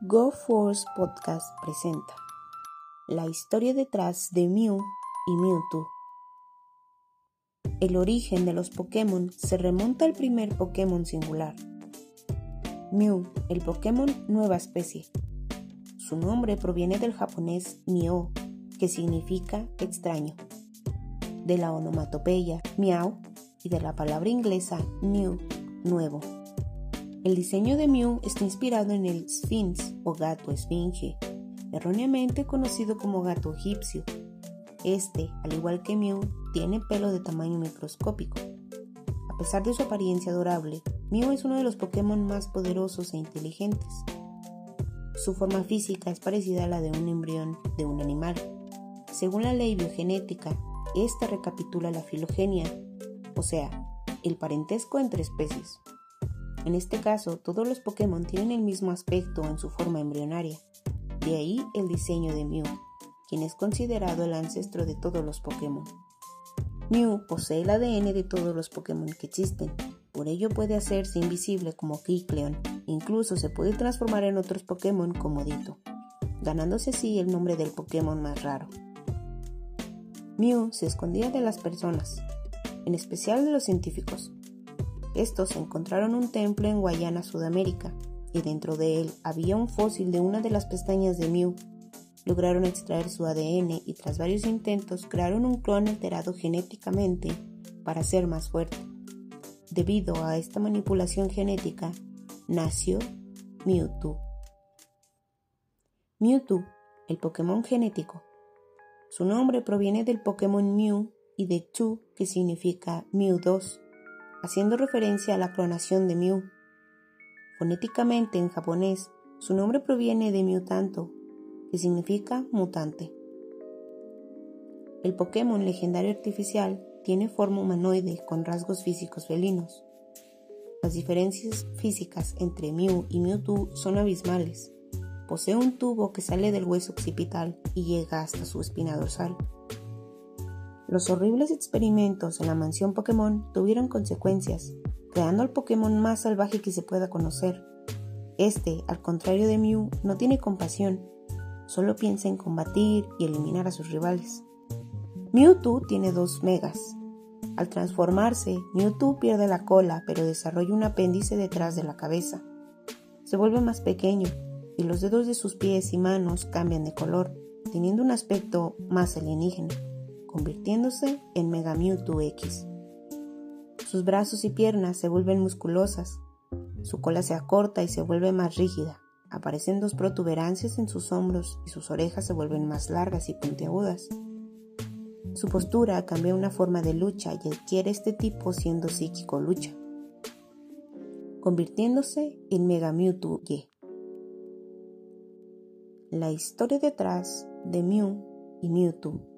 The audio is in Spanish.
Go Force Podcast presenta la historia detrás de Mew y Mewtwo. El origen de los Pokémon se remonta al primer Pokémon singular, Mew, el Pokémon nueva especie. Su nombre proviene del japonés Mio, que significa extraño, de la onomatopeya Meow y de la palabra inglesa new, nuevo. El diseño de Mew está inspirado en el Sphinx o gato esfinge, erróneamente conocido como gato egipcio. Este, al igual que Mew, tiene pelo de tamaño microscópico. A pesar de su apariencia adorable, Mew es uno de los Pokémon más poderosos e inteligentes. Su forma física es parecida a la de un embrión de un animal. Según la ley biogenética, esta recapitula la filogenia, o sea, el parentesco entre especies. En este caso, todos los Pokémon tienen el mismo aspecto en su forma embrionaria. De ahí el diseño de Mew, quien es considerado el ancestro de todos los Pokémon. Mew posee el ADN de todos los Pokémon que existen, por ello puede hacerse invisible como Keycleon, incluso se puede transformar en otros Pokémon como Ditto, ganándose así el nombre del Pokémon más raro. Mew se escondía de las personas, en especial de los científicos, estos encontraron un templo en Guayana, Sudamérica, y dentro de él había un fósil de una de las pestañas de Mew. Lograron extraer su ADN y tras varios intentos crearon un clon alterado genéticamente para ser más fuerte. Debido a esta manipulación genética, nació Mewtwo. Mewtwo, el Pokémon genético. Su nombre proviene del Pokémon Mew y de Chu, que significa Mew 2 haciendo referencia a la clonación de Mew. Fonéticamente en japonés, su nombre proviene de Mewtanto, que significa mutante. El Pokémon legendario artificial tiene forma humanoide con rasgos físicos felinos. Las diferencias físicas entre Mew y Mewtwo son abismales. Posee un tubo que sale del hueso occipital y llega hasta su espina dorsal. Los horribles experimentos en la mansión Pokémon tuvieron consecuencias, creando al Pokémon más salvaje que se pueda conocer. Este, al contrario de Mew, no tiene compasión, solo piensa en combatir y eliminar a sus rivales. Mewtwo tiene dos megas. Al transformarse, Mewtwo pierde la cola, pero desarrolla un apéndice detrás de la cabeza. Se vuelve más pequeño y los dedos de sus pies y manos cambian de color, teniendo un aspecto más alienígena convirtiéndose en Mega Mewtwo X. Sus brazos y piernas se vuelven musculosas, su cola se acorta y se vuelve más rígida, aparecen dos protuberancias en sus hombros y sus orejas se vuelven más largas y puntiagudas. Su postura cambia una forma de lucha y adquiere este tipo siendo psíquico lucha, convirtiéndose en Mega Mewtwo Y. La historia detrás de Mew y Mewtwo